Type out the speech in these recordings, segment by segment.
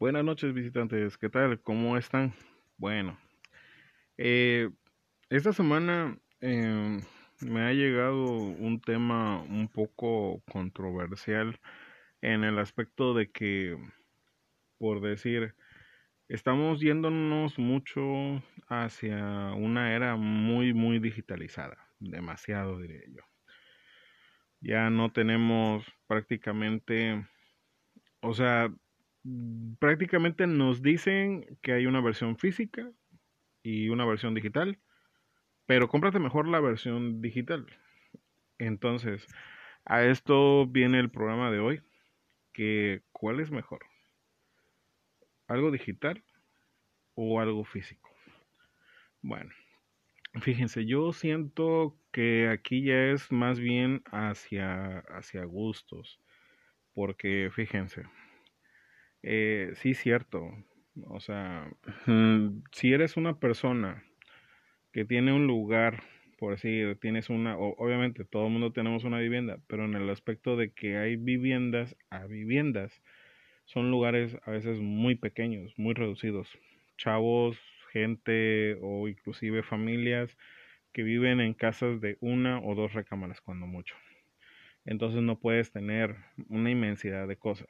Buenas noches visitantes, ¿qué tal? ¿Cómo están? Bueno, eh, esta semana eh, me ha llegado un tema un poco controversial en el aspecto de que, por decir, estamos yéndonos mucho hacia una era muy, muy digitalizada, demasiado diría yo. Ya no tenemos prácticamente, o sea, prácticamente nos dicen que hay una versión física y una versión digital, pero cómprate mejor la versión digital. Entonces, a esto viene el programa de hoy, que ¿cuál es mejor? ¿Algo digital o algo físico? Bueno, fíjense, yo siento que aquí ya es más bien hacia, hacia gustos, porque fíjense, eh, sí, cierto. O sea, si eres una persona que tiene un lugar, por decir, tienes una, obviamente todo el mundo tenemos una vivienda, pero en el aspecto de que hay viviendas a viviendas, son lugares a veces muy pequeños, muy reducidos. Chavos, gente o inclusive familias que viven en casas de una o dos recámaras cuando mucho. Entonces no puedes tener una inmensidad de cosas.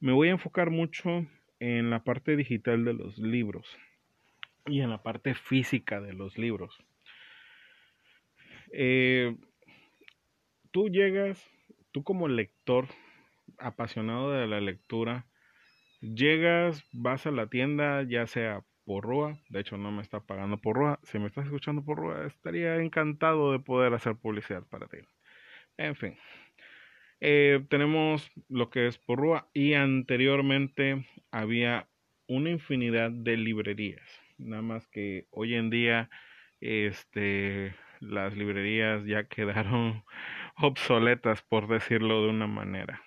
Me voy a enfocar mucho en la parte digital de los libros y en la parte física de los libros. Eh, tú llegas, tú como lector apasionado de la lectura, llegas, vas a la tienda, ya sea por Rua, de hecho no me está pagando por Rua, si me estás escuchando por Rua, estaría encantado de poder hacer publicidad para ti. En fin, eh, tenemos lo que es Porrúa y anteriormente había una infinidad de librerías. Nada más que hoy en día este, las librerías ya quedaron obsoletas, por decirlo de una manera.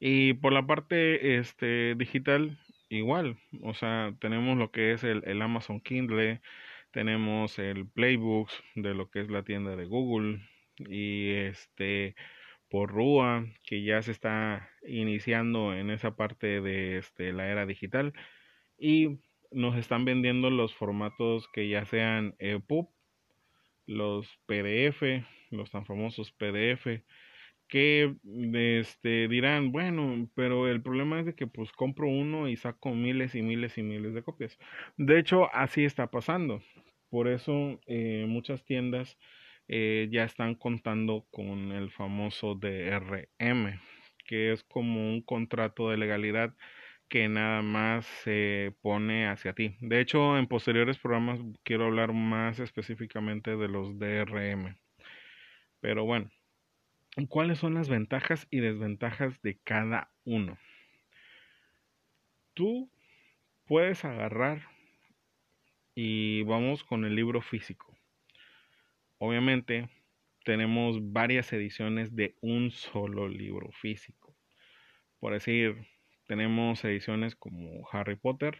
Y por la parte este, digital, igual. O sea, tenemos lo que es el, el Amazon Kindle, tenemos el Playbooks de lo que es la tienda de Google y este por Rúa, que ya se está iniciando en esa parte de este, la era digital. Y nos están vendiendo los formatos que ya sean EPUB, los PDF, los tan famosos PDF, que este, dirán, bueno, pero el problema es de que pues compro uno y saco miles y miles y miles de copias. De hecho, así está pasando. Por eso eh, muchas tiendas eh, ya están contando con el famoso DRM, que es como un contrato de legalidad que nada más se pone hacia ti. De hecho, en posteriores programas quiero hablar más específicamente de los DRM. Pero bueno, ¿cuáles son las ventajas y desventajas de cada uno? Tú puedes agarrar y vamos con el libro físico. Obviamente tenemos varias ediciones de un solo libro físico. Por decir, tenemos ediciones como Harry Potter,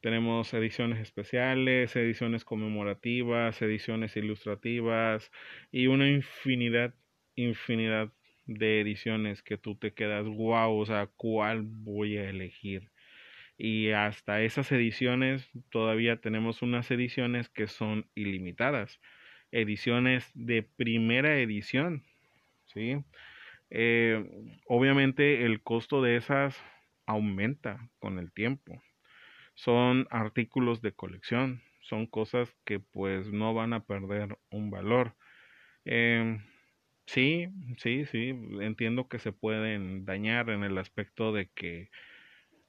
tenemos ediciones especiales, ediciones conmemorativas, ediciones ilustrativas y una infinidad, infinidad de ediciones que tú te quedas, wow, o sea, ¿cuál voy a elegir? Y hasta esas ediciones todavía tenemos unas ediciones que son ilimitadas ediciones de primera edición, ¿sí? Eh, obviamente el costo de esas aumenta con el tiempo. Son artículos de colección, son cosas que pues no van a perder un valor. Eh, sí, sí, sí, entiendo que se pueden dañar en el aspecto de que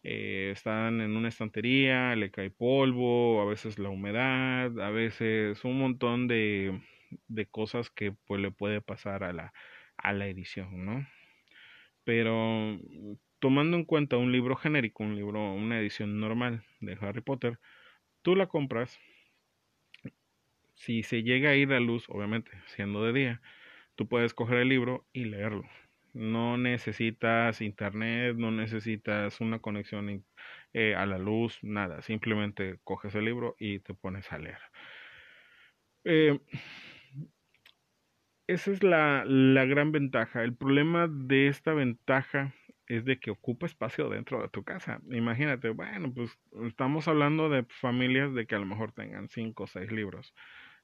eh, están en una estantería, le cae polvo, a veces la humedad, a veces un montón de, de cosas que pues le puede pasar a la, a la edición, ¿no? Pero tomando en cuenta un libro genérico, un libro, una edición normal de Harry Potter, tú la compras, si se llega a ir a luz, obviamente siendo de día, tú puedes coger el libro y leerlo. No necesitas internet, no necesitas una conexión eh, a la luz, nada. Simplemente coges el libro y te pones a leer. Eh, esa es la, la gran ventaja. El problema de esta ventaja es de que ocupa espacio dentro de tu casa. Imagínate, bueno, pues estamos hablando de familias de que a lo mejor tengan cinco o seis libros.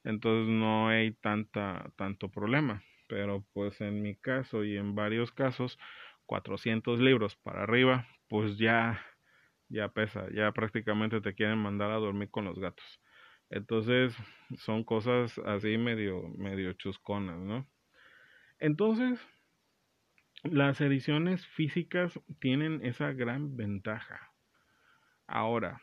Entonces no hay tanta, tanto problema. Pero pues en mi caso y en varios casos, 400 libros para arriba, pues ya, ya pesa, ya prácticamente te quieren mandar a dormir con los gatos. Entonces son cosas así medio, medio chusconas, ¿no? Entonces, las ediciones físicas tienen esa gran ventaja. Ahora,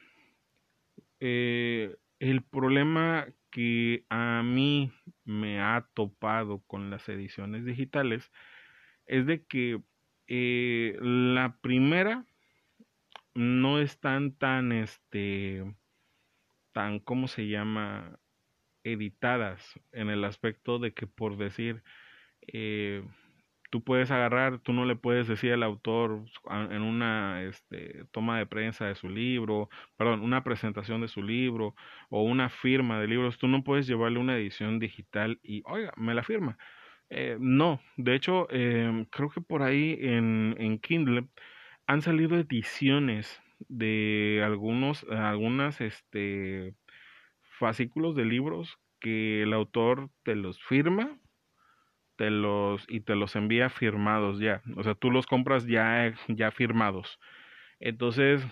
eh, el problema que a mí me ha topado con las ediciones digitales es de que eh, la primera no están tan este tan cómo se llama editadas en el aspecto de que por decir eh, tú puedes agarrar, tú no le puedes decir al autor en una este, toma de prensa de su libro, perdón, una presentación de su libro o una firma de libros, tú no puedes llevarle una edición digital y, oiga, me la firma. Eh, no, de hecho, eh, creo que por ahí en, en Kindle han salido ediciones de algunos, algunas, este, fascículos de libros que el autor te los firma te los y te los envía firmados ya. O sea, tú los compras ya ya firmados. Entonces,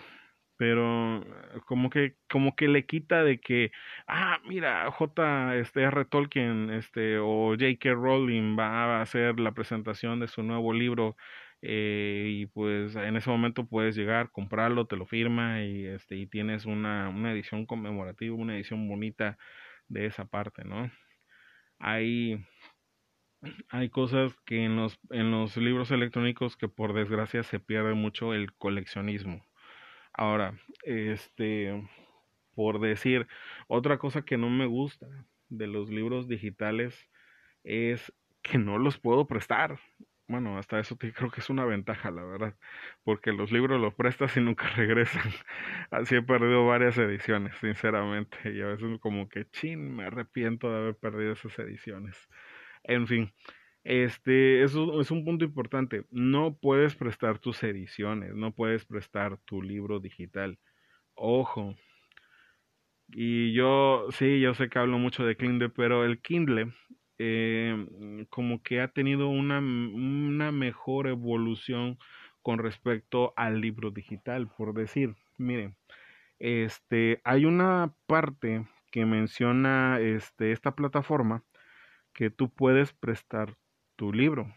pero como que como que le quita de que ah, mira, J este R Tolkien este o J.K. Rowling va a hacer la presentación de su nuevo libro eh, y pues en ese momento puedes llegar, comprarlo, te lo firma y este y tienes una una edición conmemorativa, una edición bonita de esa parte, ¿no? Hay hay cosas que en los, en los libros electrónicos que por desgracia se pierde mucho el coleccionismo. Ahora, este, por decir, otra cosa que no me gusta de los libros digitales es que no los puedo prestar. Bueno, hasta eso creo que es una ventaja, la verdad, porque los libros los prestas y nunca regresan. Así he perdido varias ediciones, sinceramente, y a veces como que, chin, me arrepiento de haber perdido esas ediciones. En fin, este, eso es un punto importante. No puedes prestar tus ediciones, no puedes prestar tu libro digital. Ojo. Y yo, sí, yo sé que hablo mucho de Kindle, pero el Kindle eh, como que ha tenido una, una mejor evolución con respecto al libro digital, por decir, miren, este, hay una parte que menciona este, esta plataforma que tú puedes prestar tu libro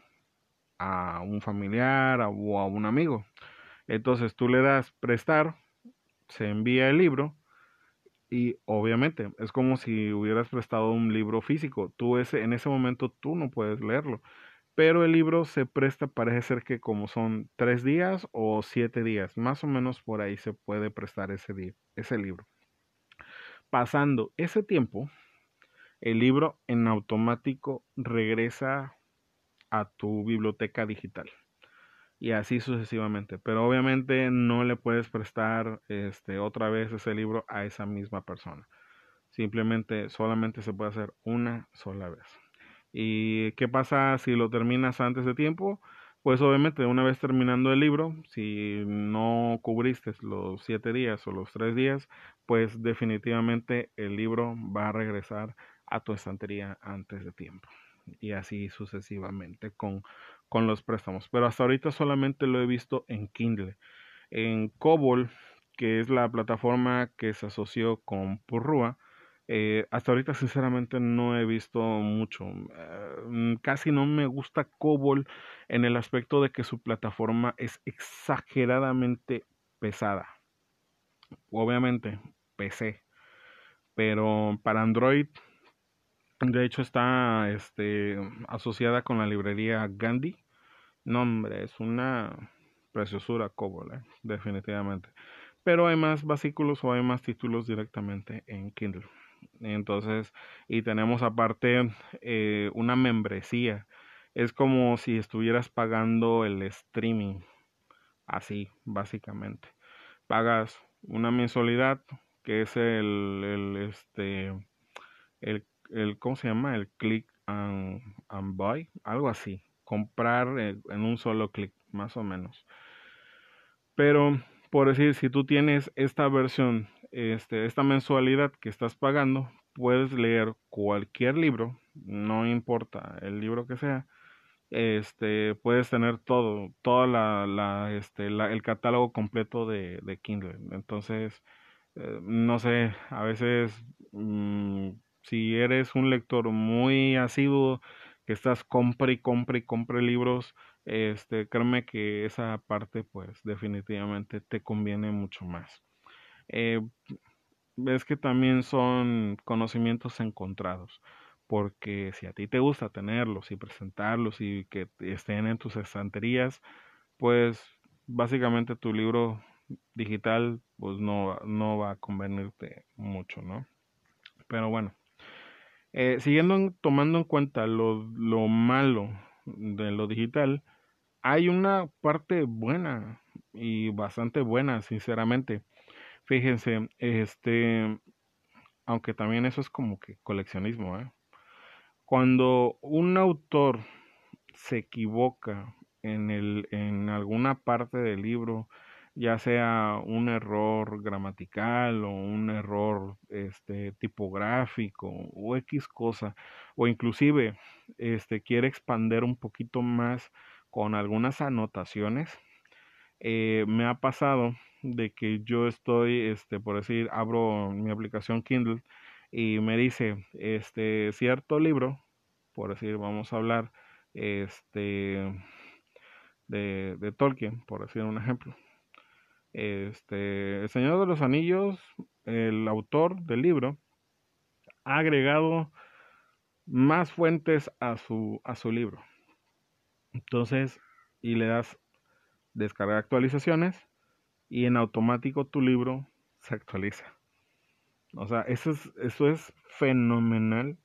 a un familiar o a un amigo. Entonces tú le das prestar, se envía el libro y obviamente es como si hubieras prestado un libro físico. Tú ese, en ese momento tú no puedes leerlo. Pero el libro se presta, parece ser que como son tres días o siete días, más o menos por ahí se puede prestar ese, ese libro. Pasando ese tiempo, el libro en automático regresa a tu biblioteca digital y así sucesivamente. Pero obviamente no le puedes prestar este otra vez ese libro a esa misma persona. Simplemente solamente se puede hacer una sola vez. ¿Y qué pasa si lo terminas antes de tiempo? Pues obviamente una vez terminando el libro, si no cubriste los siete días o los tres días, pues definitivamente el libro va a regresar a tu estantería antes de tiempo. Y así sucesivamente con, con los préstamos. Pero hasta ahorita solamente lo he visto en Kindle. En Cobol, que es la plataforma que se asoció con Purrua, eh, hasta ahorita sinceramente no he visto mucho. Eh, casi no me gusta Cobol en el aspecto de que su plataforma es exageradamente pesada. Obviamente, PC. Pero para Android de hecho, está este, asociada con la librería Gandhi. No, hombre, es una preciosura Cobol, ¿eh? definitivamente. Pero hay más basículos o hay más títulos directamente en Kindle. Entonces, y tenemos aparte eh, una membresía. Es como si estuvieras pagando el streaming. Así, básicamente. Pagas una mensualidad que es el, el este, el el ¿cómo se llama? El click and, buy, algo así, comprar en un solo clic, más o menos. Pero, por decir, si tú tienes esta versión, este, esta mensualidad que estás pagando, puedes leer cualquier libro, no importa el libro que sea, este, puedes tener todo, toda la, la este, la, el catálogo completo de, de Kindle. Entonces, eh, no sé, a veces mm, si eres un lector muy asiduo, que estás compre y compre y compre libros, este, créeme que esa parte, pues, definitivamente te conviene mucho más. Eh, ves que también son conocimientos encontrados porque si a ti te gusta tenerlos y presentarlos y que estén en tus estanterías, pues básicamente tu libro digital pues no, no va a convenirte mucho, ¿no? Pero bueno, eh, siguiendo tomando en cuenta lo, lo malo de lo digital, hay una parte buena y bastante buena, sinceramente. Fíjense, este, aunque también eso es como que coleccionismo, ¿eh? Cuando un autor se equivoca en, el, en alguna parte del libro, ya sea un error gramatical o un error este, tipográfico o X cosa, o inclusive este, quiere expander un poquito más con algunas anotaciones, eh, me ha pasado de que yo estoy, este, por decir, abro mi aplicación Kindle y me dice, este, cierto libro, por decir, vamos a hablar, este, de, de Tolkien, por decir un ejemplo. Este, El Señor de los Anillos, el autor del libro, ha agregado más fuentes a su, a su libro. Entonces, y le das descargar actualizaciones y en automático tu libro se actualiza. O sea, eso es, eso es fenomenal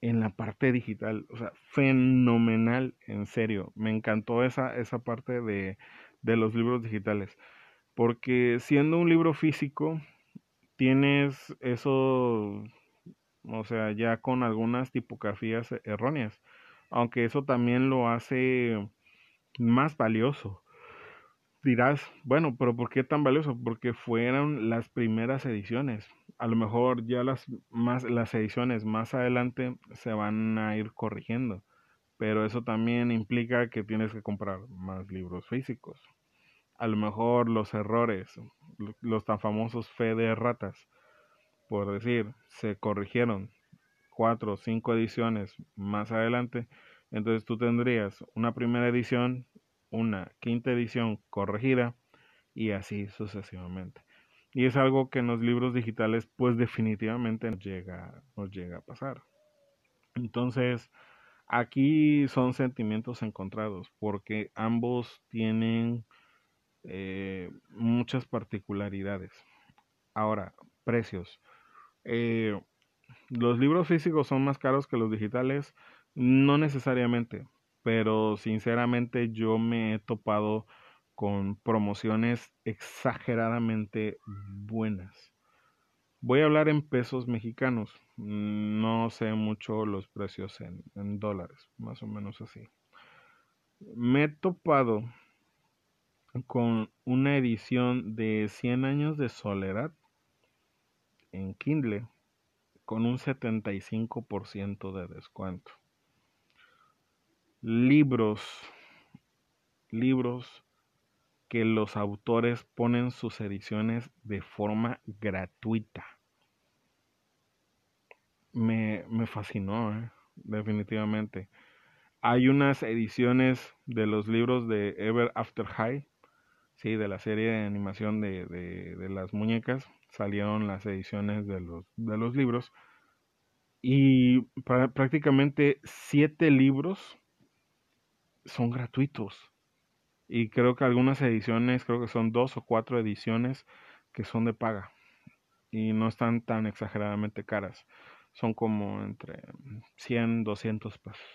en la parte digital. O sea, fenomenal, en serio. Me encantó esa, esa parte de, de los libros digitales. Porque siendo un libro físico, tienes eso, o sea, ya con algunas tipografías erróneas. Aunque eso también lo hace más valioso dirás, bueno, pero ¿por qué tan valioso? Porque fueron las primeras ediciones. A lo mejor ya las más las ediciones más adelante se van a ir corrigiendo, pero eso también implica que tienes que comprar más libros físicos. A lo mejor los errores, los tan famosos fe de ratas, por decir, se corrigieron cuatro o cinco ediciones más adelante, entonces tú tendrías una primera edición una quinta edición corregida y así sucesivamente. Y es algo que en los libros digitales pues definitivamente nos llega, nos llega a pasar. Entonces, aquí son sentimientos encontrados porque ambos tienen eh, muchas particularidades. Ahora, precios. Eh, los libros físicos son más caros que los digitales, no necesariamente, pero sinceramente yo me he topado con promociones exageradamente buenas. Voy a hablar en pesos mexicanos, no sé mucho los precios en, en dólares, más o menos así. Me he topado con una edición de 100 años de soledad en Kindle con un 75% de descuento libros, libros que los autores ponen sus ediciones de forma gratuita. Me, me fascinó, ¿eh? definitivamente. Hay unas ediciones de los libros de Ever After High, sí, de la serie de animación de, de, de las muñecas. Salieron las ediciones de los, de los libros. Y prácticamente siete libros son gratuitos. Y creo que algunas ediciones, creo que son dos o cuatro ediciones que son de paga. Y no están tan exageradamente caras. Son como entre 100, 200 pesos.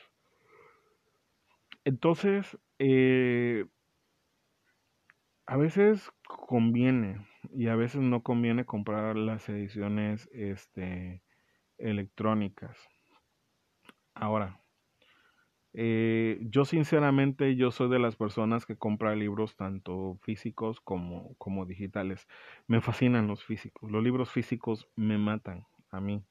Entonces, eh, a veces conviene y a veces no conviene comprar las ediciones este, electrónicas. Ahora, Eh, yo sinceramente, yo soy de las personas que compra libros tanto físicos como, como digitales. Me fascinan los físicos. Los libros físicos me matan a mí.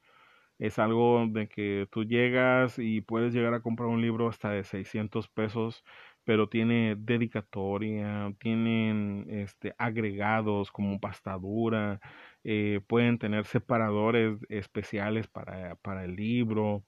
Es algo de que tú llegas y puedes llegar a comprar un libro hasta de 600 pesos, pero tiene dedicatoria, tienen este, agregados como pastadura, eh, pueden tener separadores especiales para, para el libro.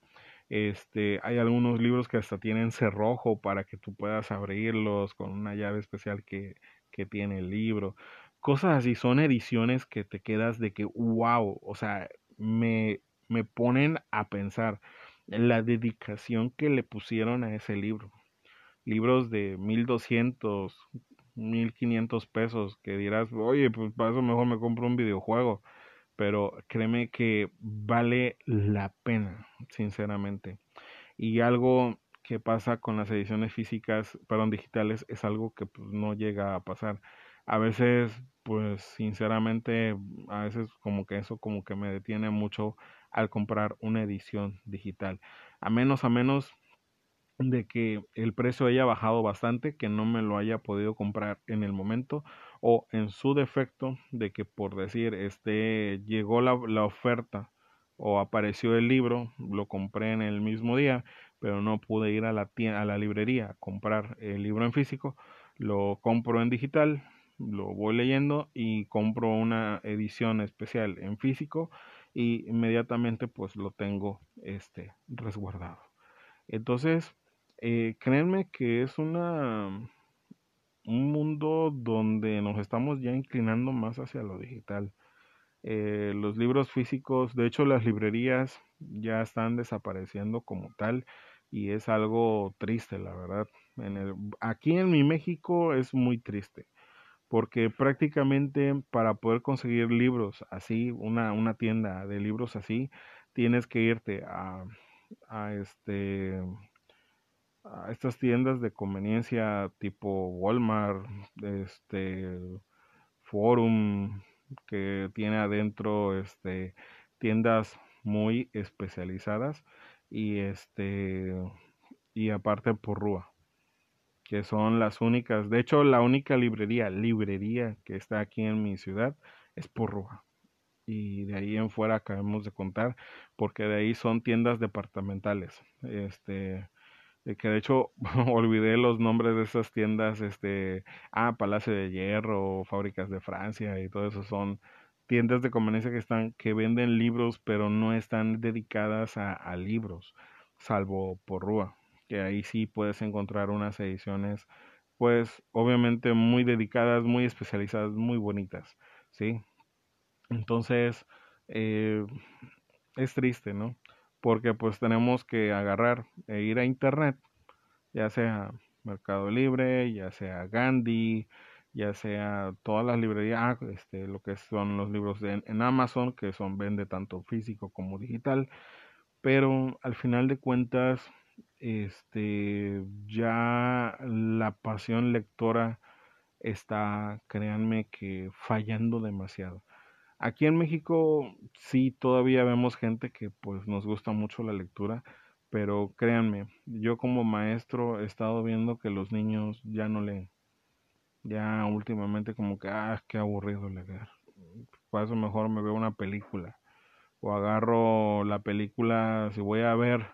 Este, hay algunos libros que hasta tienen cerrojo para que tú puedas abrirlos con una llave especial que, que tiene el libro. Cosas así, son ediciones que te quedas de que, wow, o sea, me, me ponen a pensar la dedicación que le pusieron a ese libro. Libros de 1200, 1500 pesos que dirás, oye, pues para eso mejor me compro un videojuego pero créeme que vale la pena, sinceramente. Y algo que pasa con las ediciones físicas, perdón, digitales, es algo que pues, no llega a pasar. A veces, pues sinceramente, a veces como que eso como que me detiene mucho al comprar una edición digital. A menos, a menos de que el precio haya bajado bastante, que no me lo haya podido comprar en el momento o en su defecto de que por decir este llegó la, la oferta o apareció el libro, lo compré en el mismo día, pero no pude ir a la tienda, a la librería a comprar el libro en físico, lo compro en digital, lo voy leyendo y compro una edición especial en físico y inmediatamente pues lo tengo este resguardado. Entonces, eh, créanme que es una un mundo donde nos estamos ya inclinando más hacia lo digital. Eh, los libros físicos, de hecho las librerías ya están desapareciendo como tal y es algo triste, la verdad. En el, aquí en mi México es muy triste porque prácticamente para poder conseguir libros así, una, una tienda de libros así, tienes que irte a, a este a estas tiendas de conveniencia tipo Walmart, este Forum que tiene adentro este tiendas muy especializadas y este y aparte Porrúa que son las únicas, de hecho la única librería, librería que está aquí en mi ciudad es Porrúa y de ahí en fuera acabamos de contar porque de ahí son tiendas departamentales, este que de hecho olvidé los nombres de esas tiendas, este, ah, Palacio de Hierro, Fábricas de Francia y todo eso son tiendas de conveniencia que están, que venden libros, pero no están dedicadas a, libros, salvo por Rúa, que ahí sí puedes encontrar unas ediciones, pues, obviamente muy dedicadas, muy especializadas, muy bonitas, ¿sí? Entonces, eh, es triste, ¿no? Porque pues tenemos que agarrar e ir a internet, ya sea Mercado Libre, ya sea Gandhi, ya sea todas las librerías, ah, este, lo que son los libros en Amazon, que son vende tanto físico como digital, pero al final de cuentas, este, ya la pasión lectora está, créanme que fallando demasiado. Aquí en México sí todavía vemos gente que pues nos gusta mucho la lectura, pero créanme, yo como maestro he estado viendo que los niños ya no leen. Ya últimamente como que, ah, qué aburrido leer. Por eso mejor me veo una película. O agarro la película, si voy a ver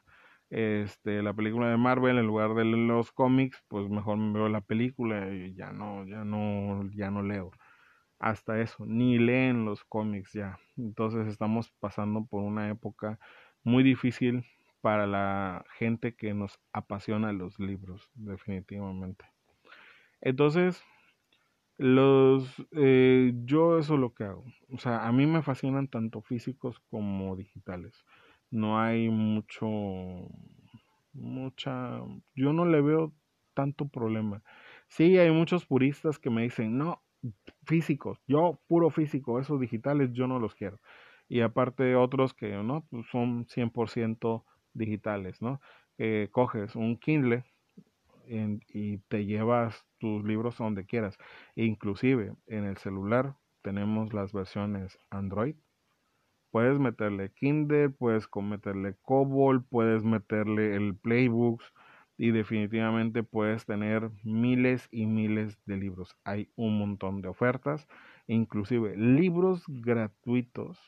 este la película de Marvel en lugar de los cómics, pues mejor me veo la película y ya no, ya no, ya no leo hasta eso, ni leen los cómics ya. Entonces estamos pasando por una época muy difícil para la gente que nos apasiona los libros, definitivamente. Entonces, los eh, yo eso es lo que hago. O sea, a mí me fascinan tanto físicos como digitales. No hay mucho, mucha, yo no le veo tanto problema. Sí, hay muchos puristas que me dicen, no, físicos, yo puro físico, esos digitales yo no los quiero. Y aparte otros que no, pues son 100% digitales, ¿no? coges un Kindle y te llevas tus libros a donde quieras. Inclusive en el celular tenemos las versiones Android. Puedes meterle Kindle, puedes meterle Cobol, puedes meterle el Playbooks, y definitivamente puedes tener miles y miles de libros. Hay un montón de ofertas, inclusive libros gratuitos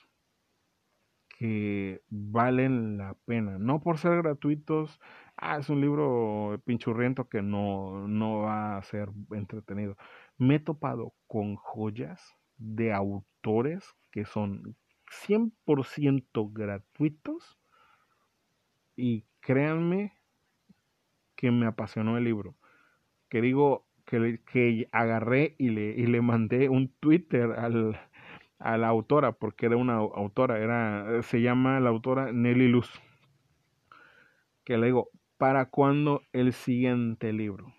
que valen la pena. No por ser gratuitos, ah, es un libro pinchurriento que no, no va a ser entretenido. Me he topado con joyas de autores que son 100% gratuitos y créanme que me apasionó el libro. Que digo que, que agarré y le, y le mandé un Twitter al, a la autora, porque era una autora, era, se llama la autora Nelly Luz. Que le digo, ¿para cuándo el siguiente libro?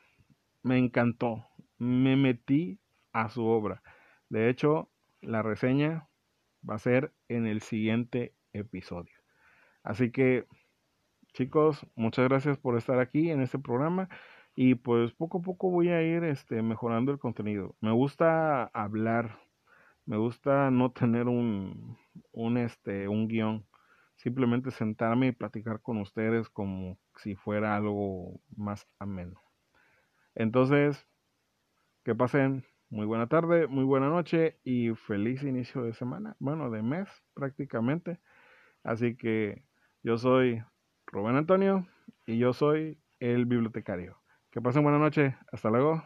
Me encantó, me metí a su obra. De hecho, la reseña va a ser en el siguiente episodio. Así que, chicos, muchas gracias por estar aquí en este programa y pues poco a poco voy a ir este, mejorando el contenido. Me gusta hablar, me gusta no tener un, este, un guion, simplemente sentarme y platicar con ustedes como si fuera algo más ameno. Entonces, que pasen muy buena tarde, muy buena noche y feliz inicio de semana, bueno, de mes prácticamente. Así que yo soy Rubén Antonio y yo soy el bibliotecario. Que pasen buena noche, hasta luego.